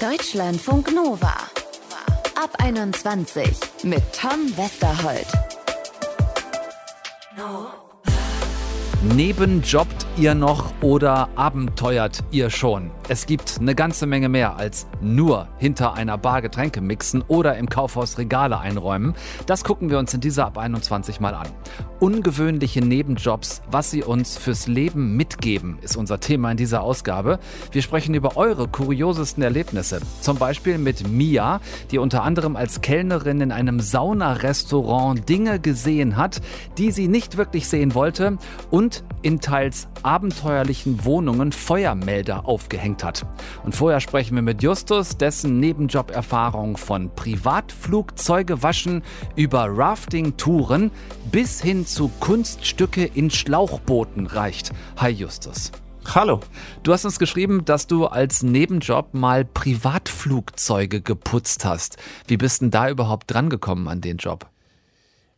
Deutschlandfunk Nova. Ab 21 mit Tom Westerholt. Nebenjobbt ihr noch oder abenteuert ihr schon? Es gibt eine ganze Menge mehr als nur hinter einer Bar Getränke mixen oder im Kaufhaus Regale einräumen. Das gucken wir uns in dieser ab 21 mal an. Ungewöhnliche Nebenjobs, was sie uns fürs Leben mitgeben, ist unser Thema in dieser Ausgabe. Wir sprechen über eure kuriosesten Erlebnisse. Zum Beispiel mit Mia, die unter anderem als Kellnerin in einem Saunarestaurant Dinge gesehen hat, die sie nicht wirklich sehen wollte und in teils abenteuerlichen Wohnungen Feuermelder aufgehängt hat. Und vorher sprechen wir mit Justus, dessen Nebenjoberfahrung von Privatflugzeuge waschen über Rafting-Touren bis hin zu Kunststücke in Schlauchbooten reicht. Hi Justus. Hallo. Du hast uns geschrieben, dass du als Nebenjob mal Privatflugzeuge geputzt hast. Wie bist denn da überhaupt drangekommen an den Job?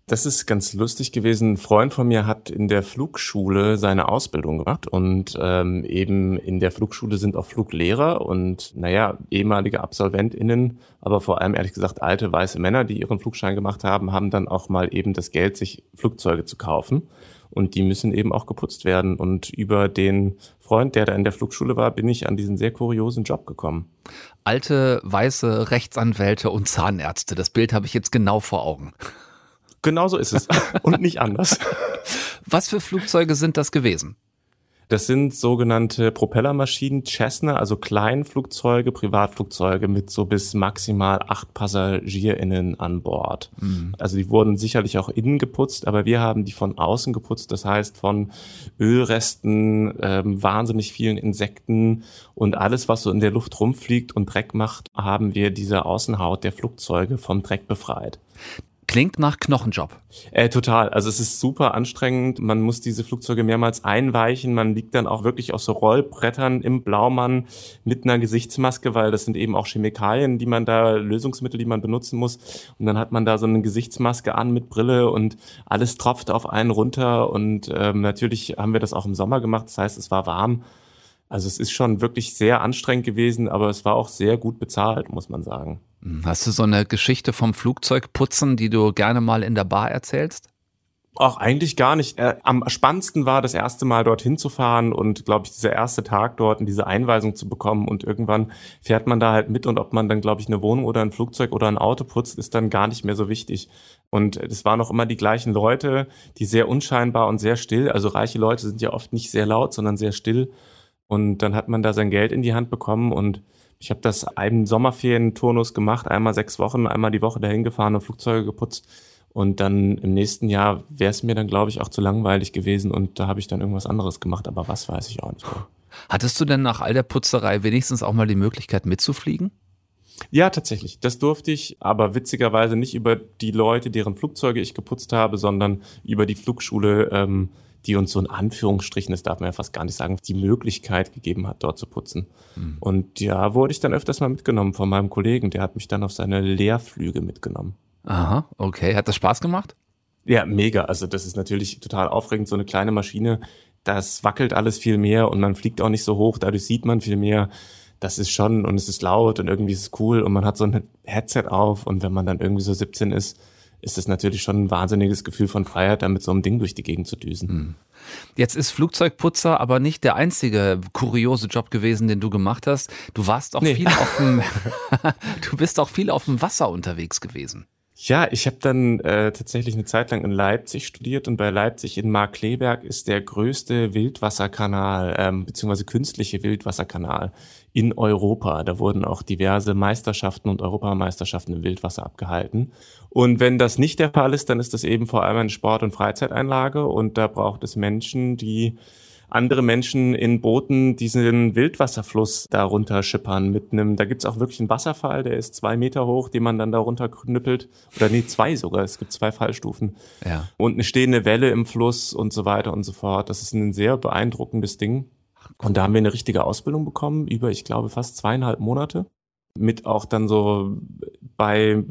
Das ist ganz lustig gewesen. Ein Freund von mir hat in der Flugschule seine Ausbildung gemacht und ähm, eben in der Flugschule sind auch Fluglehrer und naja, ehemalige AbsolventInnen, aber vor allem ehrlich gesagt alte weiße Männer, die ihren Flugschein gemacht haben, haben dann auch mal eben das Geld, sich Flugzeuge zu kaufen. Und die müssen eben auch geputzt werden. Und über den Freund, der da in der Flugschule war, bin ich an diesen sehr kuriosen Job gekommen. Alte, weiße Rechtsanwälte und Zahnärzte. Das Bild habe ich jetzt genau vor Augen. Genau so ist es. Und nicht anders. Was für Flugzeuge sind das gewesen? Das sind sogenannte Propellermaschinen, Cessna, also Kleinflugzeuge, Privatflugzeuge mit so bis maximal acht PassagierInnen an Bord. Mhm. Also die wurden sicherlich auch innen geputzt, aber wir haben die von außen geputzt, das heißt von Ölresten, ähm, wahnsinnig vielen Insekten und alles, was so in der Luft rumfliegt und Dreck macht, haben wir diese Außenhaut der Flugzeuge vom Dreck befreit. Klingt nach Knochenjob. Äh, total. Also es ist super anstrengend. Man muss diese Flugzeuge mehrmals einweichen. Man liegt dann auch wirklich auf so Rollbrettern im Blaumann mit einer Gesichtsmaske, weil das sind eben auch Chemikalien, die man da, Lösungsmittel, die man benutzen muss. Und dann hat man da so eine Gesichtsmaske an mit Brille und alles tropft auf einen runter. Und ähm, natürlich haben wir das auch im Sommer gemacht. Das heißt, es war warm. Also es ist schon wirklich sehr anstrengend gewesen, aber es war auch sehr gut bezahlt, muss man sagen. Hast du so eine Geschichte vom Flugzeugputzen, die du gerne mal in der Bar erzählst? Auch eigentlich gar nicht. Äh, am spannendsten war das erste Mal dorthin zu fahren und, glaube ich, dieser erste Tag dort und diese Einweisung zu bekommen. Und irgendwann fährt man da halt mit und ob man dann, glaube ich, eine Wohnung oder ein Flugzeug oder ein Auto putzt, ist dann gar nicht mehr so wichtig. Und es waren auch immer die gleichen Leute, die sehr unscheinbar und sehr still, also reiche Leute sind ja oft nicht sehr laut, sondern sehr still. Und dann hat man da sein Geld in die Hand bekommen und ich habe das einen Sommerferien-Turnus gemacht, einmal sechs Wochen, einmal die Woche dahin gefahren und Flugzeuge geputzt. Und dann im nächsten Jahr wäre es mir dann, glaube ich, auch zu langweilig gewesen und da habe ich dann irgendwas anderes gemacht, aber was weiß ich auch nicht mehr. Hattest du denn nach all der Putzerei wenigstens auch mal die Möglichkeit mitzufliegen? Ja, tatsächlich. Das durfte ich, aber witzigerweise nicht über die Leute, deren Flugzeuge ich geputzt habe, sondern über die Flugschule. Ähm, die uns so in Anführungsstrichen, das darf man ja fast gar nicht sagen, die Möglichkeit gegeben hat, dort zu putzen. Mhm. Und ja, wurde ich dann öfters mal mitgenommen von meinem Kollegen, der hat mich dann auf seine Lehrflüge mitgenommen. Aha, okay. Hat das Spaß gemacht? Ja, mega. Also das ist natürlich total aufregend, so eine kleine Maschine. Das wackelt alles viel mehr und man fliegt auch nicht so hoch, dadurch sieht man viel mehr. Das ist schon und es ist laut und irgendwie ist es cool und man hat so ein Headset auf und wenn man dann irgendwie so 17 ist, ist es natürlich schon ein wahnsinniges Gefühl von Freiheit, da mit so einem Ding durch die Gegend zu düsen. Hm. Jetzt ist Flugzeugputzer aber nicht der einzige kuriose Job gewesen, den du gemacht hast. Du warst auch nee. viel auf dem, du bist auch viel auf dem Wasser unterwegs gewesen. Ja, ich habe dann äh, tatsächlich eine Zeit lang in Leipzig studiert und bei Leipzig in Markleberg ist der größte Wildwasserkanal ähm, beziehungsweise künstliche Wildwasserkanal in Europa. Da wurden auch diverse Meisterschaften und Europameisterschaften im Wildwasser abgehalten. Und wenn das nicht der Fall ist, dann ist das eben vor allem eine Sport- und Freizeiteinlage und da braucht es Menschen, die andere Menschen in Booten diesen Wildwasserfluss darunter schippern mit einem, da gibt's auch wirklich einen Wasserfall, der ist zwei Meter hoch, den man dann darunter knüppelt. Oder nee, zwei sogar, es gibt zwei Fallstufen. Ja. Und eine stehende Welle im Fluss und so weiter und so fort. Das ist ein sehr beeindruckendes Ding. Und da haben wir eine richtige Ausbildung bekommen, über, ich glaube, fast zweieinhalb Monate. Mit auch dann so bei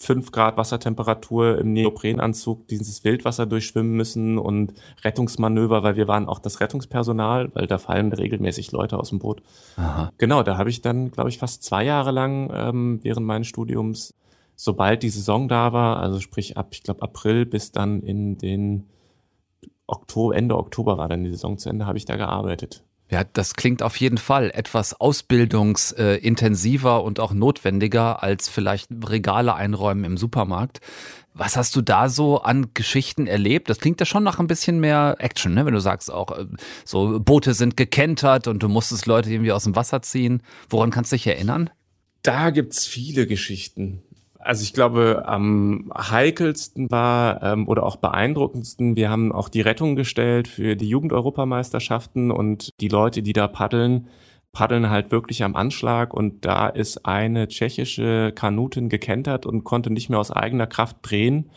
5 Grad Wassertemperatur im Neoprenanzug dieses Wildwasser durchschwimmen müssen und Rettungsmanöver, weil wir waren auch das Rettungspersonal, weil da fallen regelmäßig Leute aus dem Boot. Aha. Genau, da habe ich dann, glaube ich, fast zwei Jahre lang ähm, während meines Studiums, sobald die Saison da war, also sprich ab, ich glaube, April bis dann in den Oktober, Ende Oktober war dann die Saison zu Ende, habe ich da gearbeitet. Ja, das klingt auf jeden Fall etwas ausbildungsintensiver und auch notwendiger als vielleicht Regale einräumen im Supermarkt. Was hast du da so an Geschichten erlebt? Das klingt ja schon nach ein bisschen mehr Action, ne? wenn du sagst auch, äh, so Boote sind gekentert und du musstest Leute irgendwie aus dem Wasser ziehen. Woran kannst du dich erinnern? Da gibt's viele Geschichten. Also ich glaube, am heikelsten war ähm, oder auch beeindruckendsten, wir haben auch die Rettung gestellt für die Jugendeuropameisterschaften und die Leute, die da paddeln, paddeln halt wirklich am Anschlag und da ist eine tschechische Kanutin gekentert und konnte nicht mehr aus eigener Kraft drehen.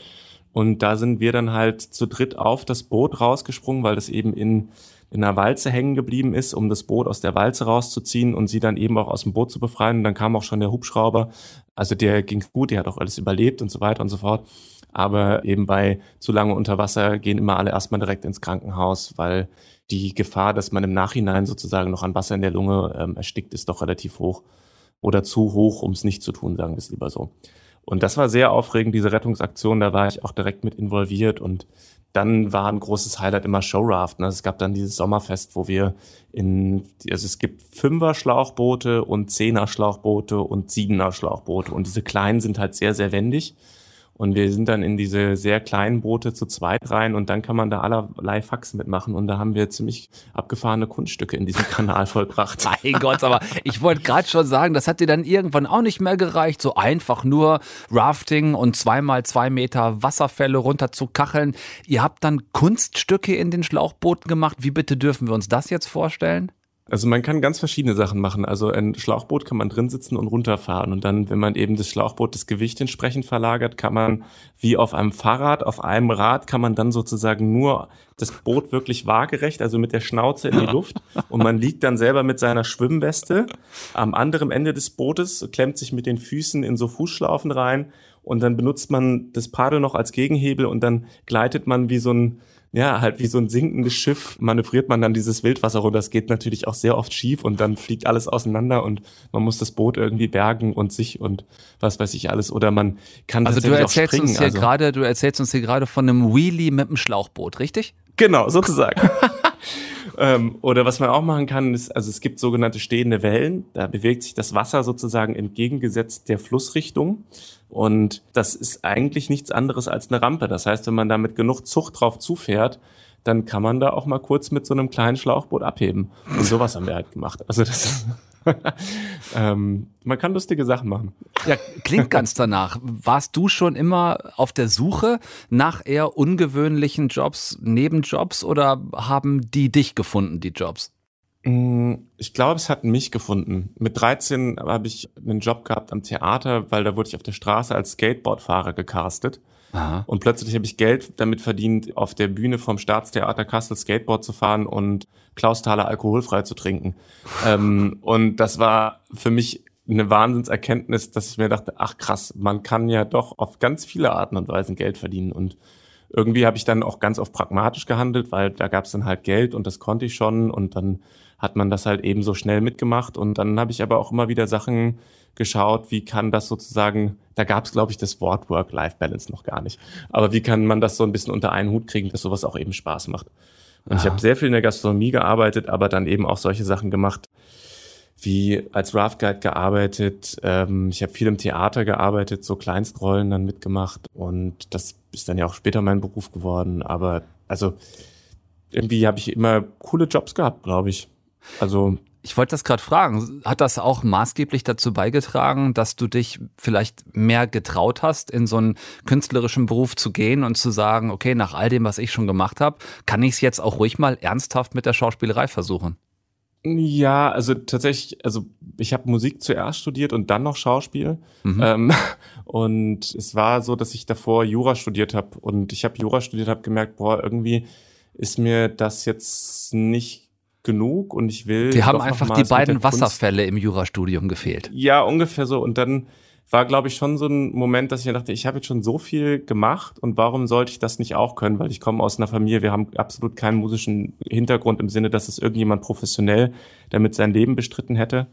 Und da sind wir dann halt zu dritt auf das Boot rausgesprungen, weil das eben in in einer Walze hängen geblieben ist, um das Boot aus der Walze rauszuziehen und sie dann eben auch aus dem Boot zu befreien. Und dann kam auch schon der Hubschrauber. Also der ging gut, der hat auch alles überlebt und so weiter und so fort. Aber eben bei zu lange unter Wasser gehen immer alle erstmal direkt ins Krankenhaus, weil die Gefahr, dass man im Nachhinein sozusagen noch an Wasser in der Lunge ähm, erstickt, ist doch relativ hoch. Oder zu hoch, um es nicht zu tun, sagen wir es lieber so. Und das war sehr aufregend, diese Rettungsaktion. Da war ich auch direkt mit involviert und dann war ein großes Highlight immer Showraft. Ne? Es gab dann dieses Sommerfest, wo wir in, also es gibt Fünfer Schlauchboote und Zehner Schlauchboote und Siebener Schlauchboote und diese kleinen sind halt sehr, sehr wendig. Und wir sind dann in diese sehr kleinen Boote zu zweit rein und dann kann man da allerlei Faxen mitmachen. Und da haben wir ziemlich abgefahrene Kunststücke in diesem Kanal vollbracht. mein Gott, aber ich wollte gerade schon sagen, das hat dir dann irgendwann auch nicht mehr gereicht, so einfach nur Rafting und zweimal zwei Meter Wasserfälle runter zu kacheln. Ihr habt dann Kunststücke in den Schlauchbooten gemacht. Wie bitte dürfen wir uns das jetzt vorstellen? Also man kann ganz verschiedene Sachen machen. Also ein Schlauchboot kann man drin sitzen und runterfahren. Und dann, wenn man eben das Schlauchboot das Gewicht entsprechend verlagert, kann man wie auf einem Fahrrad, auf einem Rad, kann man dann sozusagen nur das Boot wirklich waagerecht, also mit der Schnauze in die Luft. Und man liegt dann selber mit seiner Schwimmweste am anderen Ende des Bootes, klemmt sich mit den Füßen in so Fußschlaufen rein. Und dann benutzt man das Paddel noch als Gegenhebel und dann gleitet man wie so ein ja, halt wie so ein sinkendes Schiff manövriert man dann dieses Wildwasser runter. Das geht natürlich auch sehr oft schief und dann fliegt alles auseinander und man muss das Boot irgendwie bergen und sich und was weiß ich alles. Oder man kann also du erzählst uns hier also gerade, du erzählst uns hier gerade von einem Wheelie mit einem Schlauchboot, richtig? Genau, sozusagen. ähm, oder was man auch machen kann, ist, also es gibt sogenannte stehende Wellen. Da bewegt sich das Wasser sozusagen entgegengesetzt der Flussrichtung. Und das ist eigentlich nichts anderes als eine Rampe. Das heißt, wenn man da mit genug Zucht drauf zufährt, dann kann man da auch mal kurz mit so einem kleinen Schlauchboot abheben. Und sowas haben wir halt gemacht. Also das ähm, man kann lustige Sachen machen. Ja, klingt ganz danach. Warst du schon immer auf der Suche nach eher ungewöhnlichen Jobs, Nebenjobs oder haben die dich gefunden, die Jobs? Mm, ich glaube, es hat mich gefunden. Mit 13 habe ich einen Job gehabt am Theater, weil da wurde ich auf der Straße als Skateboardfahrer gecastet. Aha. Und plötzlich habe ich Geld damit verdient, auf der Bühne vom Staatstheater Kassel Skateboard zu fahren und Klaus Thaler alkoholfrei zu trinken. ähm, und das war für mich eine Wahnsinnserkenntnis, dass ich mir dachte, ach krass, man kann ja doch auf ganz viele Arten und Weisen Geld verdienen. Und irgendwie habe ich dann auch ganz oft pragmatisch gehandelt, weil da gab es dann halt Geld und das konnte ich schon und dann hat man das halt eben so schnell mitgemacht und dann habe ich aber auch immer wieder Sachen geschaut, wie kann das sozusagen, da gab es glaube ich das Wort Work-Life-Balance noch gar nicht, aber wie kann man das so ein bisschen unter einen Hut kriegen, dass sowas auch eben Spaß macht. Und Aha. ich habe sehr viel in der Gastronomie gearbeitet, aber dann eben auch solche Sachen gemacht, wie als Raft Guide gearbeitet. Ähm, ich habe viel im Theater gearbeitet, so Kleinstrollen dann mitgemacht und das ist dann ja auch später mein Beruf geworden. Aber also irgendwie habe ich immer coole Jobs gehabt, glaube ich. Also ich wollte das gerade fragen. Hat das auch maßgeblich dazu beigetragen, dass du dich vielleicht mehr getraut hast, in so einen künstlerischen Beruf zu gehen und zu sagen, okay, nach all dem, was ich schon gemacht habe, kann ich es jetzt auch ruhig mal ernsthaft mit der Schauspielerei versuchen? Ja, also tatsächlich, also ich habe Musik zuerst studiert und dann noch Schauspiel. Mhm. Ähm, und es war so, dass ich davor Jura studiert habe und ich habe Jura studiert, habe gemerkt, boah, irgendwie ist mir das jetzt nicht genug und ich will. Die haben einfach die beiden Wasserfälle im Jurastudium gefehlt. Ja, ungefähr so. Und dann war, glaube ich, schon so ein Moment, dass ich mir dachte, ich habe jetzt schon so viel gemacht und warum sollte ich das nicht auch können? Weil ich komme aus einer Familie, wir haben absolut keinen musischen Hintergrund im Sinne, dass es irgendjemand professionell damit sein Leben bestritten hätte.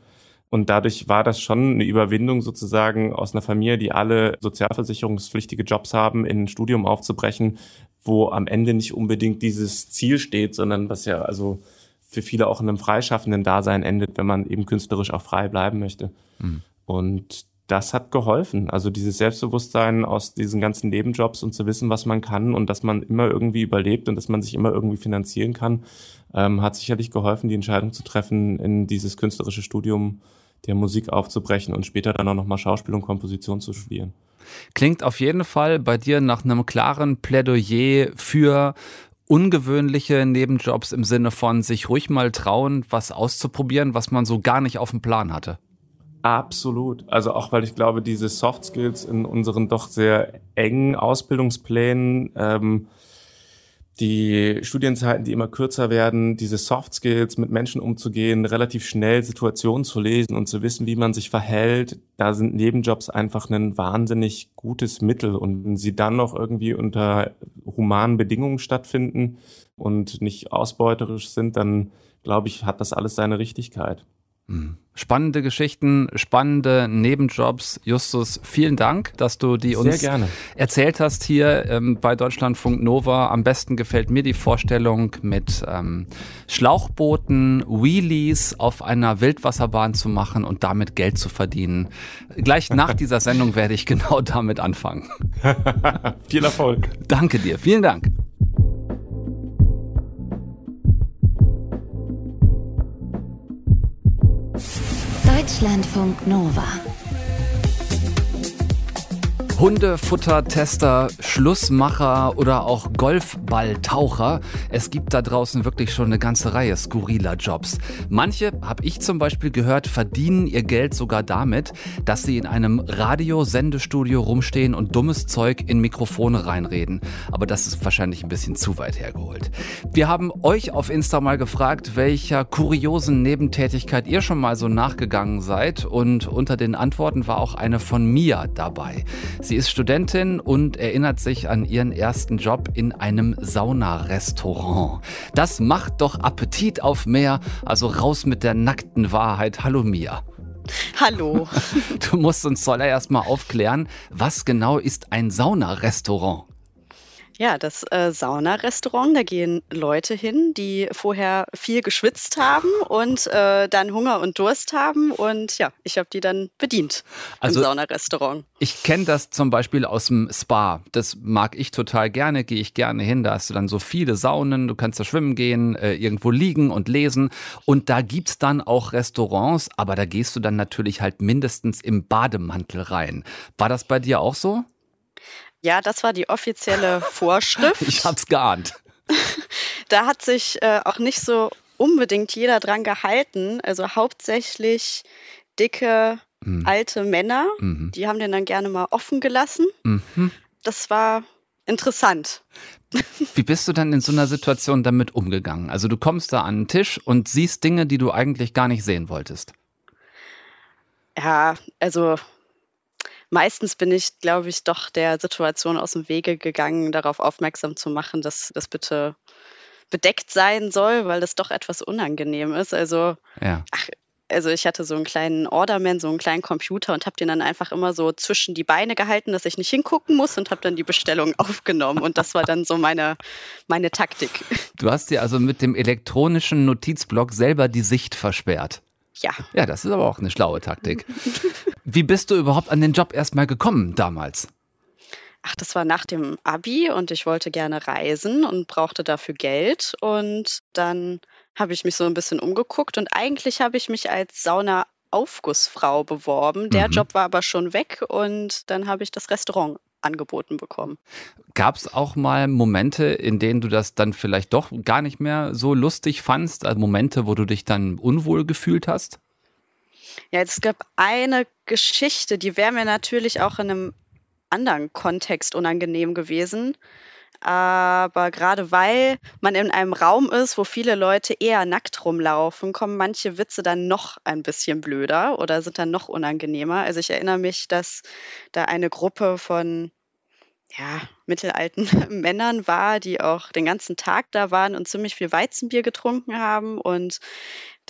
Und dadurch war das schon eine Überwindung sozusagen aus einer Familie, die alle sozialversicherungspflichtige Jobs haben, in ein Studium aufzubrechen, wo am Ende nicht unbedingt dieses Ziel steht, sondern was ja also für viele auch in einem freischaffenden Dasein endet, wenn man eben künstlerisch auch frei bleiben möchte. Mhm. Und das hat geholfen. Also dieses Selbstbewusstsein aus diesen ganzen Nebenjobs und zu wissen, was man kann und dass man immer irgendwie überlebt und dass man sich immer irgendwie finanzieren kann, ähm, hat sicherlich geholfen, die Entscheidung zu treffen, in dieses künstlerische Studium der Musik aufzubrechen und später dann auch nochmal Schauspiel und Komposition zu studieren. Klingt auf jeden Fall bei dir nach einem klaren Plädoyer für ungewöhnliche Nebenjobs im Sinne von sich ruhig mal trauen, was auszuprobieren, was man so gar nicht auf dem Plan hatte. Absolut. Also auch weil ich glaube, diese Soft Skills in unseren doch sehr engen Ausbildungsplänen ähm, die Studienzeiten, die immer kürzer werden, diese Soft Skills, mit Menschen umzugehen, relativ schnell Situationen zu lesen und zu wissen, wie man sich verhält, da sind Nebenjobs einfach ein wahnsinnig gutes Mittel. Und wenn sie dann noch irgendwie unter humanen Bedingungen stattfinden und nicht ausbeuterisch sind, dann glaube ich, hat das alles seine Richtigkeit. Spannende Geschichten, spannende Nebenjobs. Justus, vielen Dank, dass du die uns erzählt hast hier ähm, bei Deutschlandfunk Nova. Am besten gefällt mir die Vorstellung, mit ähm, Schlauchbooten Wheelies auf einer Wildwasserbahn zu machen und damit Geld zu verdienen. Gleich nach dieser Sendung werde ich genau damit anfangen. Viel Erfolg. Danke dir, vielen Dank. Deutschlandfunk Nova. Hundefuttertester, Schlussmacher oder auch Golfballtaucher. Es gibt da draußen wirklich schon eine ganze Reihe skurriler Jobs. Manche, habe ich zum Beispiel gehört, verdienen ihr Geld sogar damit, dass sie in einem Radiosendestudio rumstehen und dummes Zeug in Mikrofone reinreden. Aber das ist wahrscheinlich ein bisschen zu weit hergeholt. Wir haben euch auf Insta mal gefragt, welcher kuriosen Nebentätigkeit ihr schon mal so nachgegangen seid. Und unter den Antworten war auch eine von Mia dabei. Sie ist Studentin und erinnert sich an ihren ersten Job in einem Saunarestaurant. Das macht doch Appetit auf mehr, also raus mit der nackten Wahrheit. Hallo Mia. Hallo. Du musst uns zuallererst mal aufklären, was genau ist ein Saunarestaurant? Ja, das äh, Saunarestaurant, da gehen Leute hin, die vorher viel geschwitzt haben und äh, dann Hunger und Durst haben. Und ja, ich habe die dann bedient also, im Saunarestaurant. Ich kenne das zum Beispiel aus dem Spa. Das mag ich total gerne, gehe ich gerne hin. Da hast du dann so viele Saunen, du kannst da schwimmen gehen, äh, irgendwo liegen und lesen. Und da gibt es dann auch Restaurants, aber da gehst du dann natürlich halt mindestens im Bademantel rein. War das bei dir auch so? Ja, das war die offizielle Vorschrift. ich hab's geahnt. da hat sich äh, auch nicht so unbedingt jeder dran gehalten. Also hauptsächlich dicke, mhm. alte Männer, mhm. die haben den dann gerne mal offen gelassen. Mhm. Das war interessant. Wie bist du dann in so einer Situation damit umgegangen? Also du kommst da an den Tisch und siehst Dinge, die du eigentlich gar nicht sehen wolltest. Ja, also meistens bin ich, glaube ich, doch der Situation aus dem Wege gegangen, darauf aufmerksam zu machen, dass das bitte bedeckt sein soll, weil das doch etwas unangenehm ist. Also, ja. ach, also ich hatte so einen kleinen Orderman, so einen kleinen Computer und habe den dann einfach immer so zwischen die Beine gehalten, dass ich nicht hingucken muss und habe dann die Bestellung aufgenommen. Und das war dann so meine, meine Taktik. Du hast dir also mit dem elektronischen Notizblock selber die Sicht versperrt. Ja. Ja, das ist aber auch eine schlaue Taktik. Wie bist du überhaupt an den Job erstmal gekommen damals? Ach, das war nach dem Abi und ich wollte gerne reisen und brauchte dafür Geld. Und dann habe ich mich so ein bisschen umgeguckt und eigentlich habe ich mich als Sauna Aufgussfrau beworben. Der mhm. Job war aber schon weg und dann habe ich das Restaurant angeboten bekommen. Gab es auch mal Momente, in denen du das dann vielleicht doch gar nicht mehr so lustig fandst? Also Momente, wo du dich dann unwohl gefühlt hast? Ja, es gab eine Geschichte, die wäre mir natürlich auch in einem anderen Kontext unangenehm gewesen. Aber gerade weil man in einem Raum ist, wo viele Leute eher nackt rumlaufen, kommen manche Witze dann noch ein bisschen blöder oder sind dann noch unangenehmer. Also ich erinnere mich, dass da eine Gruppe von ja, mittelalten Männern war, die auch den ganzen Tag da waren und ziemlich viel Weizenbier getrunken haben. Und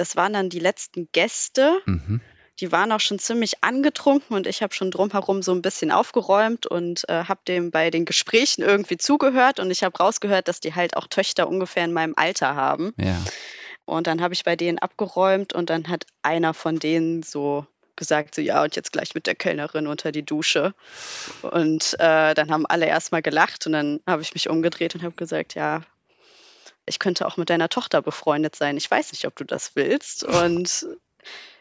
das waren dann die letzten Gäste. Mhm die waren auch schon ziemlich angetrunken und ich habe schon drumherum so ein bisschen aufgeräumt und äh, habe dem bei den Gesprächen irgendwie zugehört und ich habe rausgehört, dass die halt auch Töchter ungefähr in meinem Alter haben. Ja. Und dann habe ich bei denen abgeräumt und dann hat einer von denen so gesagt, so ja, und jetzt gleich mit der Kellnerin unter die Dusche. Und äh, dann haben alle erstmal gelacht und dann habe ich mich umgedreht und habe gesagt, ja, ich könnte auch mit deiner Tochter befreundet sein. Ich weiß nicht, ob du das willst. Und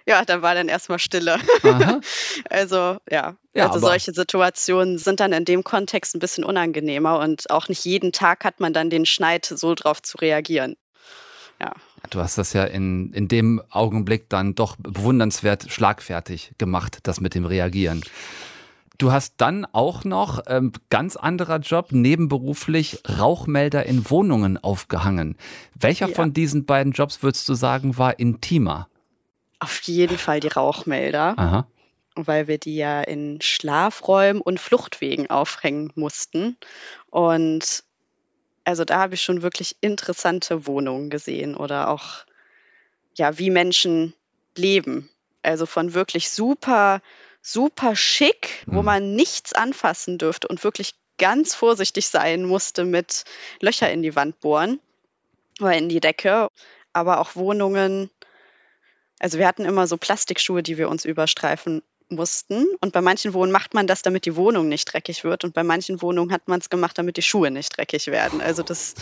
ja, da war dann erstmal Stille. also ja, ja also solche Situationen sind dann in dem Kontext ein bisschen unangenehmer und auch nicht jeden Tag hat man dann den Schneid, so drauf zu reagieren. Ja. Du hast das ja in, in dem Augenblick dann doch bewundernswert schlagfertig gemacht, das mit dem Reagieren. Du hast dann auch noch ähm, ganz anderer Job, nebenberuflich Rauchmelder in Wohnungen aufgehangen. Welcher ja. von diesen beiden Jobs würdest du sagen, war intimer? Auf jeden Fall die Rauchmelder. Aha. Weil wir die ja in Schlafräumen und Fluchtwegen aufhängen mussten. Und also da habe ich schon wirklich interessante Wohnungen gesehen oder auch, ja, wie Menschen leben. Also von wirklich super, super schick, mhm. wo man nichts anfassen dürfte und wirklich ganz vorsichtig sein musste mit Löcher in die Wand bohren oder in die Decke. Aber auch Wohnungen, also wir hatten immer so Plastikschuhe, die wir uns überstreifen mussten. Und bei manchen Wohnungen macht man das, damit die Wohnung nicht dreckig wird. Und bei manchen Wohnungen hat man es gemacht, damit die Schuhe nicht dreckig werden. Also das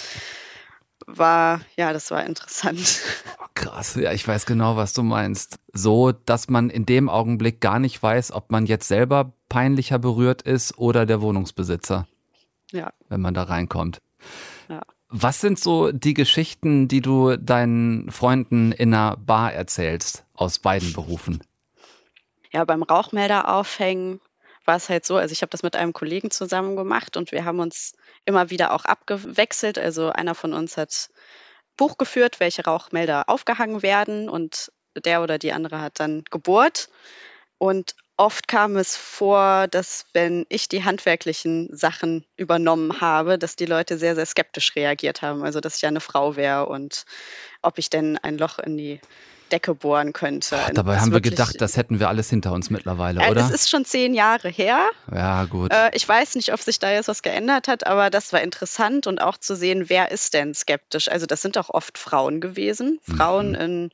war, ja, das war interessant. Oh, krass, ja, ich weiß genau, was du meinst. So, dass man in dem Augenblick gar nicht weiß, ob man jetzt selber peinlicher berührt ist oder der Wohnungsbesitzer. Ja. Wenn man da reinkommt. Ja. Was sind so die Geschichten, die du deinen Freunden in einer Bar erzählst aus beiden Berufen? Ja, beim Rauchmelder aufhängen war es halt so, also ich habe das mit einem Kollegen zusammen gemacht und wir haben uns immer wieder auch abgewechselt. Also einer von uns hat Buch geführt, welche Rauchmelder aufgehangen werden und der oder die andere hat dann gebohrt. Und oft kam es vor, dass wenn ich die handwerklichen Sachen übernommen habe, dass die Leute sehr, sehr skeptisch reagiert haben. Also, dass ich ja eine Frau wäre und ob ich denn ein Loch in die Decke bohren könnte. Ach, dabei haben wir gedacht, das hätten wir alles hinter uns mittlerweile, äh, oder? Das ist schon zehn Jahre her. Ja, gut. Äh, ich weiß nicht, ob sich da jetzt was geändert hat, aber das war interessant und auch zu sehen, wer ist denn skeptisch. Also das sind auch oft Frauen gewesen, Frauen mhm. in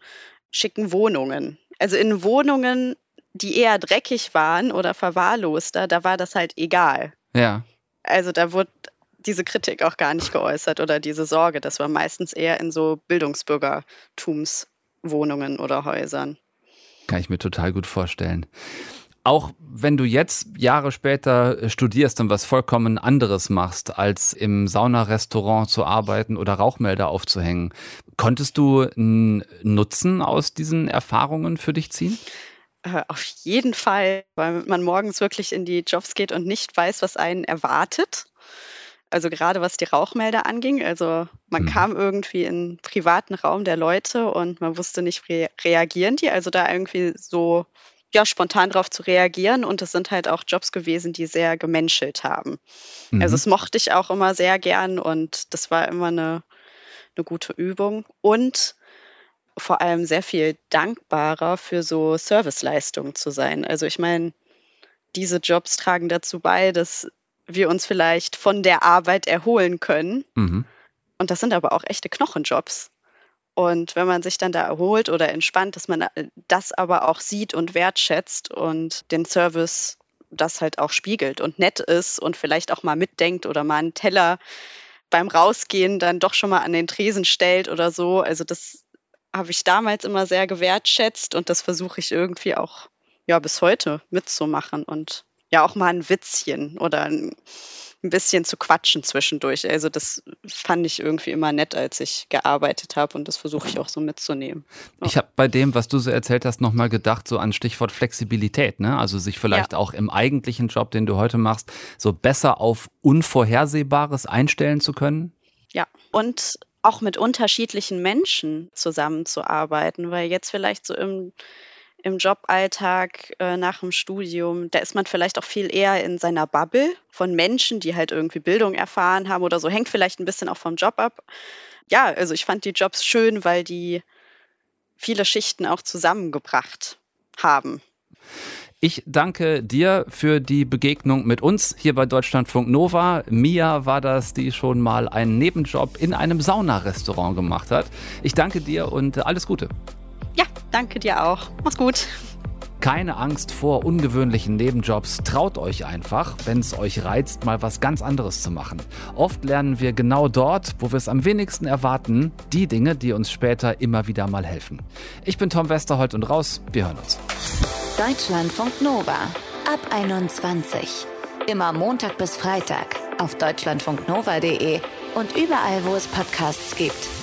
schicken Wohnungen. Also in Wohnungen, die eher dreckig waren oder verwahrloster, da war das halt egal. Ja. Also da wurde diese Kritik auch gar nicht geäußert oder diese Sorge. Das war meistens eher in so Bildungsbürgertumswohnungen oder Häusern. Kann ich mir total gut vorstellen. Auch wenn du jetzt Jahre später studierst und was vollkommen anderes machst, als im Saunarestaurant zu arbeiten oder Rauchmelder aufzuhängen, konntest du einen Nutzen aus diesen Erfahrungen für dich ziehen? Äh, auf jeden Fall, weil man morgens wirklich in die Jobs geht und nicht weiß, was einen erwartet. Also gerade was die Rauchmelder anging. Also man mhm. kam irgendwie in einen privaten Raum der Leute und man wusste nicht, re reagieren die. Also da irgendwie so ja, spontan darauf zu reagieren. Und es sind halt auch Jobs gewesen, die sehr gemenschelt haben. Also mhm. Also das mochte ich auch immer sehr gern und das war immer eine, eine gute Übung. Und vor allem sehr viel dankbarer für so Serviceleistungen zu sein. Also ich meine, diese Jobs tragen dazu bei, dass wir uns vielleicht von der Arbeit erholen können. Mhm. Und das sind aber auch echte Knochenjobs. Und wenn man sich dann da erholt oder entspannt, dass man das aber auch sieht und wertschätzt und den Service das halt auch spiegelt und nett ist und vielleicht auch mal mitdenkt oder mal einen Teller beim Rausgehen dann doch schon mal an den Tresen stellt oder so. Also das habe ich damals immer sehr gewertschätzt und das versuche ich irgendwie auch ja bis heute mitzumachen und ja auch mal ein Witzchen oder ein ein bisschen zu quatschen zwischendurch. Also das fand ich irgendwie immer nett, als ich gearbeitet habe und das versuche ich auch so mitzunehmen. Ja. Ich habe bei dem, was du so erzählt hast, nochmal gedacht, so an Stichwort Flexibilität, ne? Also sich vielleicht ja. auch im eigentlichen Job, den du heute machst, so besser auf Unvorhersehbares einstellen zu können. Ja, und auch mit unterschiedlichen Menschen zusammenzuarbeiten, weil jetzt vielleicht so im im Joballtag äh, nach dem Studium, da ist man vielleicht auch viel eher in seiner Bubble von Menschen, die halt irgendwie Bildung erfahren haben oder so, hängt vielleicht ein bisschen auch vom Job ab. Ja, also ich fand die Jobs schön, weil die viele Schichten auch zusammengebracht haben. Ich danke dir für die Begegnung mit uns hier bei Deutschlandfunk Nova. Mia war das, die schon mal einen Nebenjob in einem Saunarestaurant gemacht hat. Ich danke dir und alles Gute. Ja, danke dir auch. Mach's gut. Keine Angst vor ungewöhnlichen Nebenjobs. Traut euch einfach, wenn es euch reizt, mal was ganz anderes zu machen. Oft lernen wir genau dort, wo wir es am wenigsten erwarten, die Dinge, die uns später immer wieder mal helfen. Ich bin Tom Westerholt und raus. Wir hören uns. Deutschlandfunk Nova ab 21. Immer Montag bis Freitag auf deutschlandfunknova.de und überall, wo es Podcasts gibt.